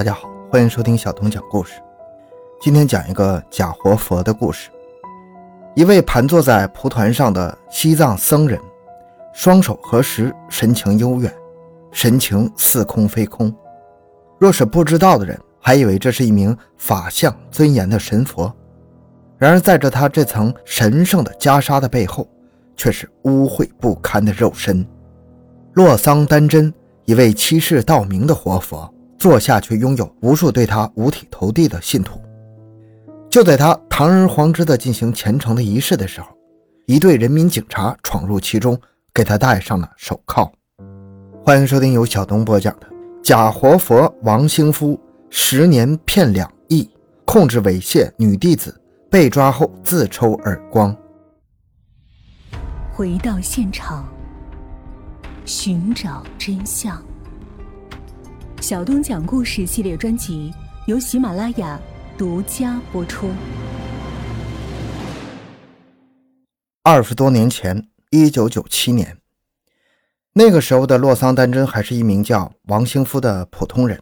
大家好，欢迎收听小童讲故事。今天讲一个假活佛的故事。一位盘坐在蒲团上的西藏僧人，双手合十，神情悠远，神情似空非空。若是不知道的人，还以为这是一名法相尊严的神佛。然而，在这他这层神圣的袈裟的背后，却是污秽不堪的肉身。洛桑丹真，一位欺世盗名的活佛，坐下却拥有无数对他五体投地的信徒。就在他堂而皇之地进行虔诚的仪式的时候，一队人民警察闯入其中，给他戴上了手铐。欢迎收听由小东播讲的《假活佛王兴夫十年骗两亿，控制猥亵女弟子，被抓后自抽耳光》。回到现场，寻找真相。小东讲故事系列专辑由喜马拉雅独家播出。二十多年前，一九九七年，那个时候的洛桑丹真还是一名叫王兴夫的普通人。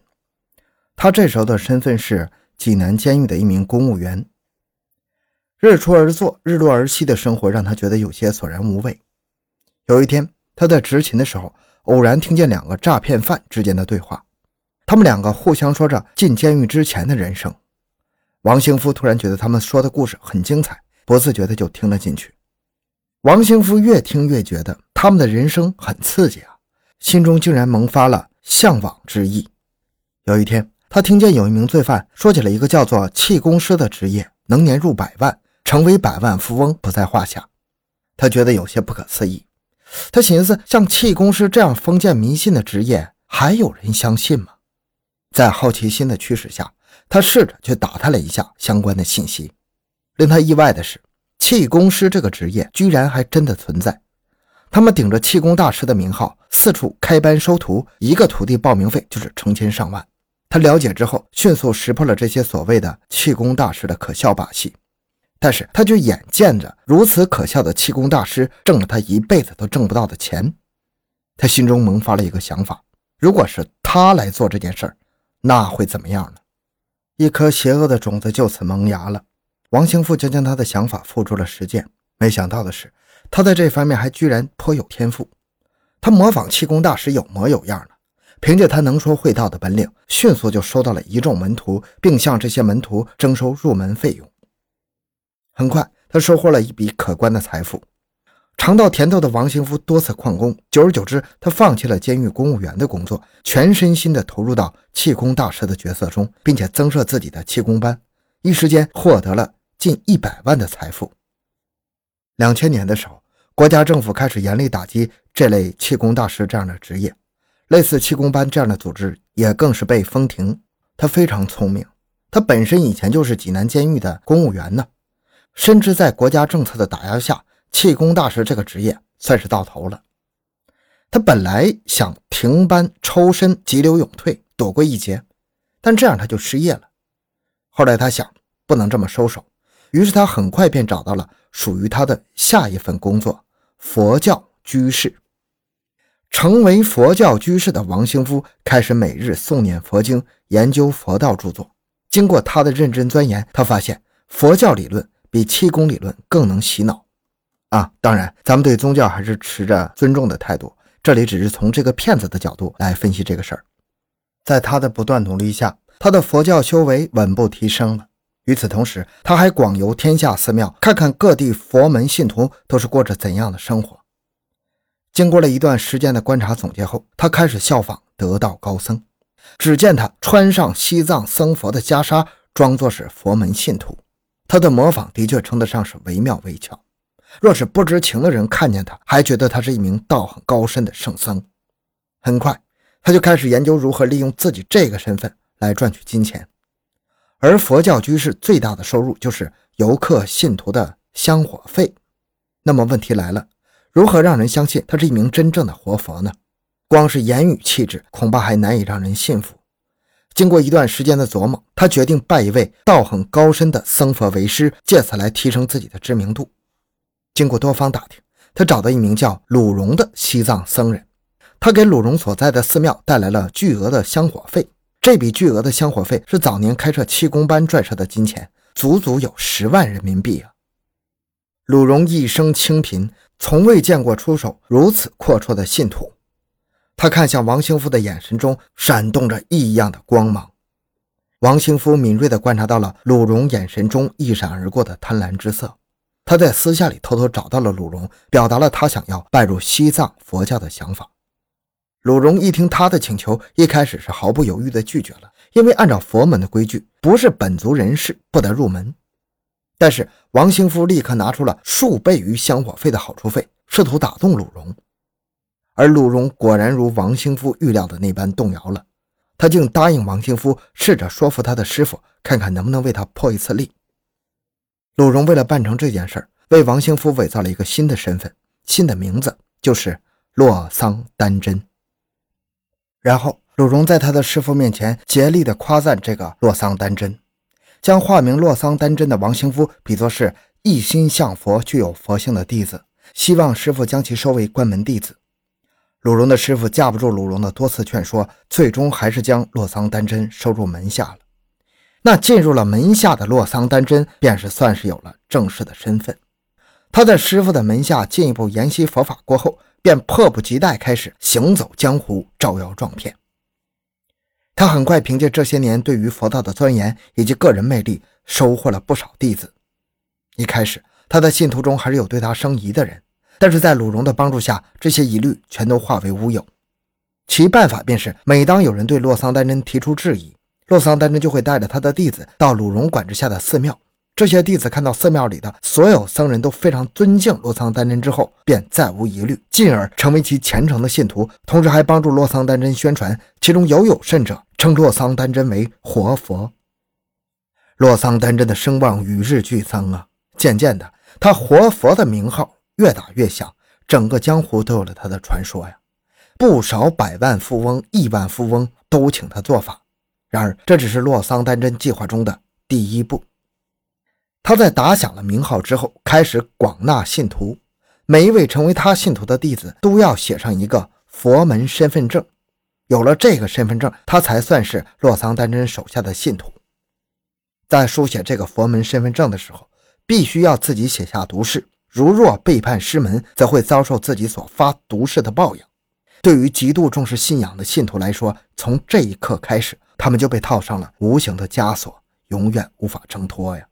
他这时候的身份是济南监狱的一名公务员。日出而作，日落而息的生活让他觉得有些索然无味。有一天，他在执勤的时候，偶然听见两个诈骗犯之间的对话。他们两个互相说着进监狱之前的人生。王兴夫突然觉得他们说的故事很精彩，不自觉的就听了进去。王兴夫越听越觉得他们的人生很刺激啊，心中竟然萌发了向往之意。有一天，他听见有一名罪犯说起了一个叫做气功师的职业，能年入百万，成为百万富翁不在话下。他觉得有些不可思议。他寻思，像气功师这样封建迷信的职业，还有人相信吗？在好奇心的驱使下，他试着去打探了一下相关的信息。令他意外的是，气功师这个职业居然还真的存在。他们顶着气功大师的名号，四处开班收徒，一个徒弟报名费就是成千上万。他了解之后，迅速识破了这些所谓的气功大师的可笑把戏。但是，他就眼见着如此可笑的气功大师挣了他一辈子都挣不到的钱。他心中萌发了一个想法：如果是他来做这件事儿，那会怎么样呢？一颗邪恶的种子就此萌芽了。王兴富就将他的想法付诸了实践。没想到的是，他在这方面还居然颇有天赋。他模仿气功大师有模有样的，凭借他能说会道的本领，迅速就收到了一众门徒，并向这些门徒征收入门费用。很快，他收获了一笔可观的财富。尝到甜头的王兴夫多次旷工，久而久之，他放弃了监狱公务员的工作，全身心地投入到气功大师的角色中，并且增设自己的气功班，一时间获得了近一百万的财富。两千年的时候，国家政府开始严厉打击这类气功大师这样的职业，类似气功班这样的组织也更是被封停。他非常聪明，他本身以前就是济南监狱的公务员呢，深知在国家政策的打压下。气功大师这个职业算是到头了。他本来想停班抽身，急流勇退，躲过一劫，但这样他就失业了。后来他想，不能这么收手，于是他很快便找到了属于他的下一份工作——佛教居士。成为佛教居士的王兴夫开始每日诵念佛经，研究佛道著作。经过他的认真钻研，他发现佛教理论比气功理论更能洗脑。啊，当然，咱们对宗教还是持着尊重的态度。这里只是从这个骗子的角度来分析这个事儿。在他的不断努力下，他的佛教修为稳步提升了。与此同时，他还广游天下寺庙，看看各地佛门信徒都是过着怎样的生活。经过了一段时间的观察总结后，他开始效仿得道高僧。只见他穿上西藏僧佛的袈裟，装作是佛门信徒。他的模仿的确称得上是惟妙惟肖。若是不知情的人看见他，还觉得他是一名道行高深的圣僧。很快，他就开始研究如何利用自己这个身份来赚取金钱。而佛教居士最大的收入就是游客信徒的香火费。那么问题来了，如何让人相信他是一名真正的活佛呢？光是言语气质，恐怕还难以让人信服。经过一段时间的琢磨，他决定拜一位道行高深的僧佛为师，借此来提升自己的知名度。经过多方打听，他找到一名叫鲁荣的西藏僧人，他给鲁荣所在的寺庙带来了巨额的香火费。这笔巨额的香火费是早年开设气功班赚下的金钱，足足有十万人民币啊！鲁荣一生清贫，从未见过出手如此阔绰的信徒。他看向王兴夫的眼神中闪动着异样的光芒。王兴夫敏锐地观察到了鲁荣眼神中一闪而过的贪婪之色。他在私下里偷偷找到了鲁荣，表达了他想要拜入西藏佛教的想法。鲁荣一听他的请求，一开始是毫不犹豫地拒绝了，因为按照佛门的规矩，不是本族人士不得入门。但是王兴夫立刻拿出了数倍于香火费的好处费，试图打动鲁荣。而鲁荣果然如王兴夫预料的那般动摇了，他竟答应王兴夫试着说服他的师傅，看看能不能为他破一次例。鲁荣为了办成这件事儿，为王兴夫伪造了一个新的身份、新的名字，就是洛桑丹真。然后，鲁荣在他的师傅面前竭力地夸赞这个洛桑丹真，将化名洛桑丹真的王兴夫比作是一心向佛、具有佛性的弟子，希望师傅将其收为关门弟子。鲁荣的师傅架不住鲁荣的多次劝说，最终还是将洛桑丹真收入门下了。那进入了门下的洛桑丹真，便是算是有了正式的身份。他在师傅的门下进一步研习佛法过后，便迫不及待开始行走江湖，招摇撞骗。他很快凭借这些年对于佛道的钻研以及个人魅力，收获了不少弟子。一开始，他的信徒中还是有对他生疑的人，但是在鲁荣的帮助下，这些疑虑全都化为乌有。其办法便是，每当有人对洛桑丹真提出质疑，洛桑丹真就会带着他的弟子到鲁荣管制下的寺庙。这些弟子看到寺庙里的所有僧人都非常尊敬洛桑丹真之后，便再无疑虑，进而成为其虔诚的信徒，同时还帮助洛桑丹真宣传。其中有有甚者，称洛桑丹真为活佛。洛桑丹真的声望与日俱增啊！渐渐的，他活佛的名号越打越响，整个江湖都有了他的传说呀。不少百万富翁、亿万富翁都请他做法。然而，这只是洛桑丹真计划中的第一步。他在打响了名号之后，开始广纳信徒。每一位成为他信徒的弟子，都要写上一个佛门身份证。有了这个身份证，他才算是洛桑丹真手下的信徒。在书写这个佛门身份证的时候，必须要自己写下毒誓。如若背叛师门，则会遭受自己所发毒誓的报应。对于极度重视信仰的信徒来说，从这一刻开始。他们就被套上了无形的枷锁，永远无法挣脱呀！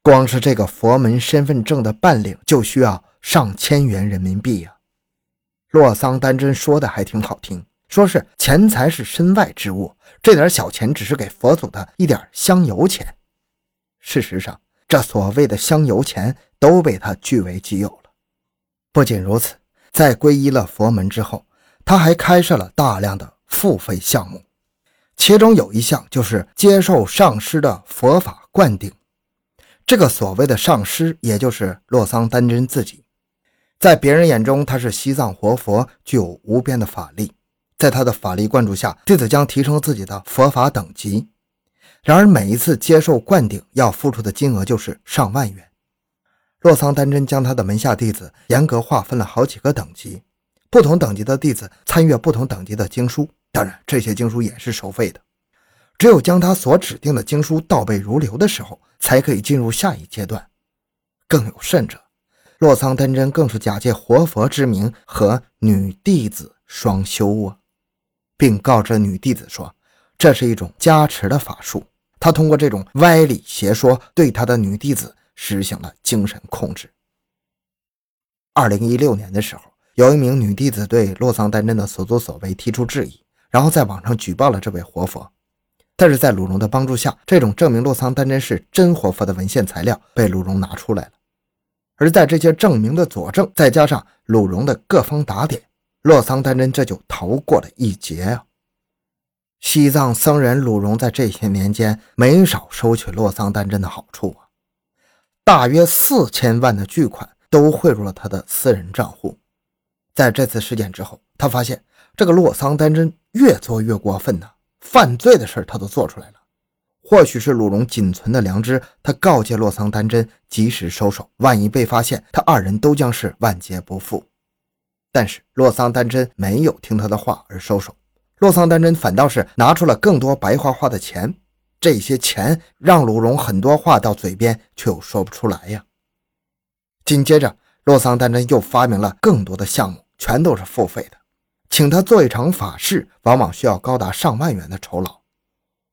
光是这个佛门身份证的办领就需要上千元人民币呀！洛桑丹真说的还挺好听，说是钱财是身外之物，这点小钱只是给佛祖的一点香油钱。事实上，这所谓的香油钱都被他据为己有了。不仅如此，在皈依了佛门之后，他还开设了大量的付费项目。其中有一项就是接受上师的佛法灌顶。这个所谓的上师，也就是洛桑丹真自己，在别人眼中他是西藏活佛，具有无边的法力。在他的法力灌注下，弟子将提升自己的佛法等级。然而，每一次接受灌顶要付出的金额就是上万元。洛桑丹真将他的门下弟子严格划分了好几个等级，不同等级的弟子参阅不同等级的经书。当然，这些经书也是收费的。只有将他所指定的经书倒背如流的时候，才可以进入下一阶段。更有甚者，洛桑丹真更是假借活佛之名和女弟子双修啊，并告知女弟子说，这是一种加持的法术。他通过这种歪理邪说，对他的女弟子实行了精神控制。二零一六年的时候，有一名女弟子对洛桑丹真的所作所为提出质疑。然后在网上举报了这位活佛，但是在鲁荣的帮助下，这种证明洛桑丹真是真活佛的文献材料被鲁荣拿出来了。而在这些证明的佐证，再加上鲁荣的各方打点，洛桑丹真这就逃过了一劫啊！西藏僧人鲁荣在这些年间没少收取洛桑丹真的好处啊，大约四千万的巨款都汇入了他的私人账户。在这次事件之后，他发现这个洛桑丹真。越做越过分呐，犯罪的事他都做出来了。或许是鲁荣仅存的良知，他告诫洛桑丹真及时收手，万一被发现，他二人都将是万劫不复。但是洛桑丹真没有听他的话而收手，洛桑丹真反倒是拿出了更多白花花的钱。这些钱让鲁荣很多话到嘴边却又说不出来呀。紧接着，洛桑丹真又发明了更多的项目，全都是付费的。请他做一场法事，往往需要高达上万元的酬劳。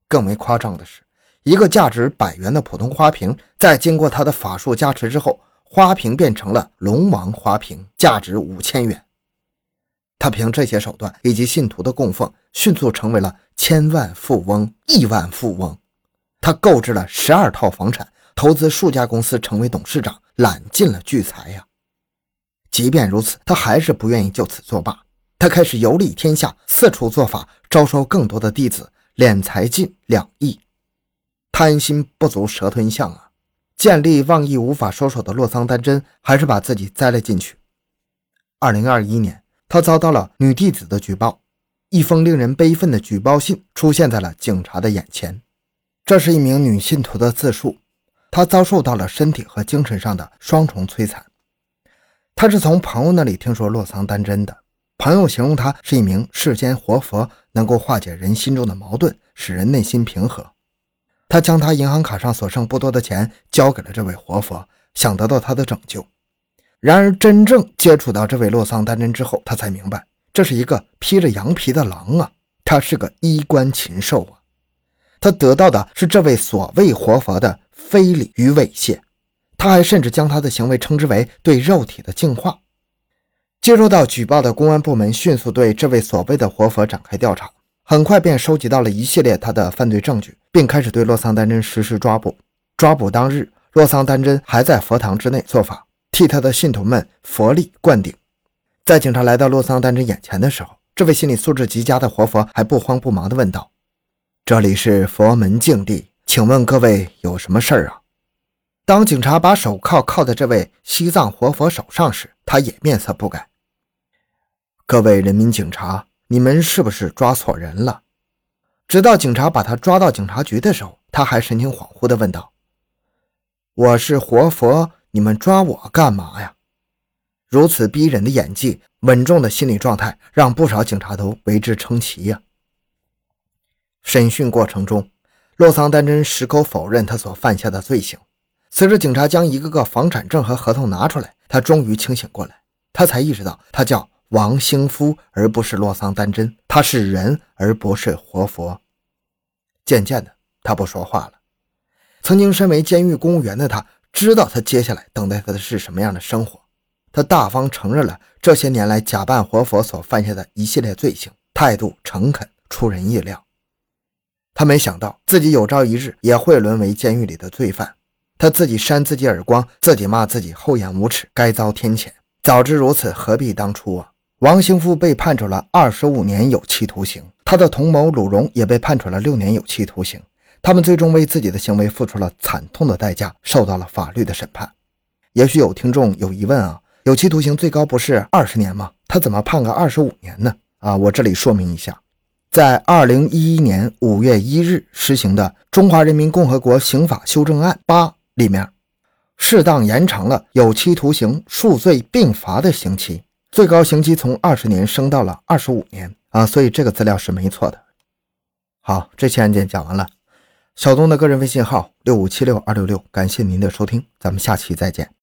更为夸张的是，一个价值百元的普通花瓶，在经过他的法术加持之后，花瓶变成了龙王花瓶，价值五千元。他凭这些手段以及信徒的供奉，迅速成为了千万富翁、亿万富翁。他购置了十二套房产，投资数家公司，成为董事长，揽尽了巨财呀。即便如此，他还是不愿意就此作罢。他开始游历天下，四处做法，招收更多的弟子，敛财近两亿。贪心不足蛇吞象啊！见利忘义、无法收手的洛桑丹真，还是把自己栽了进去。二零二一年。他遭到了女弟子的举报，一封令人悲愤的举报信出现在了警察的眼前。这是一名女信徒的自述，她遭受到了身体和精神上的双重摧残。她是从朋友那里听说洛桑丹真的，朋友形容他是一名世间活佛，能够化解人心中的矛盾，使人内心平和。他将他银行卡上所剩不多的钱交给了这位活佛，想得到他的拯救。然而，真正接触到这位洛桑丹真之后，他才明白，这是一个披着羊皮的狼啊！他是个衣冠禽兽啊！他得到的是这位所谓活佛的非礼与猥亵，他还甚至将他的行为称之为对肉体的净化。接收到举报的公安部门迅速对这位所谓的活佛展开调查，很快便收集到了一系列他的犯罪证据，并开始对洛桑丹真实施抓捕。抓捕当日，洛桑丹真还在佛堂之内做法。替他的信徒们佛力灌顶。在警察来到洛桑丹真眼前的时候，这位心理素质极佳的活佛还不慌不忙地问道：“这里是佛门净地，请问各位有什么事儿啊？”当警察把手铐铐在这位西藏活佛手上时，他也面色不改。各位人民警察，你们是不是抓错人了？直到警察把他抓到警察局的时候，他还神情恍惚地问道：“我是活佛。”你们抓我干嘛呀？如此逼人的演技，稳重的心理状态，让不少警察都为之称奇呀。审讯过程中，洛桑丹真矢口否认他所犯下的罪行。随着警察将一个个房产证和合同拿出来，他终于清醒过来，他才意识到他叫王兴夫，而不是洛桑丹真，他是人，而不是活佛。渐渐的，他不说话了。曾经身为监狱公务员的他。知道他接下来等待他的是什么样的生活，他大方承认了这些年来假扮活佛所犯下的一系列罪行，态度诚恳，出人意料。他没想到自己有朝一日也会沦为监狱里的罪犯，他自己扇自己耳光，自己骂自己厚颜无耻，该遭天谴。早知如此，何必当初啊！王兴富被判处了二十五年有期徒刑，他的同谋鲁荣也被判处了六年有期徒刑。他们最终为自己的行为付出了惨痛的代价，受到了法律的审判。也许有听众有疑问啊，有期徒刑最高不是二十年吗？他怎么判个二十五年呢？啊，我这里说明一下，在二零一一年五月一日实行的《中华人民共和国刑法修正案八》里面，适当延长了有期徒刑数罪并罚的刑期，最高刑期从二十年升到了二十五年啊，所以这个资料是没错的。好，这期案件讲完了。小东的个人微信号六五七六二六六，感谢您的收听，咱们下期再见。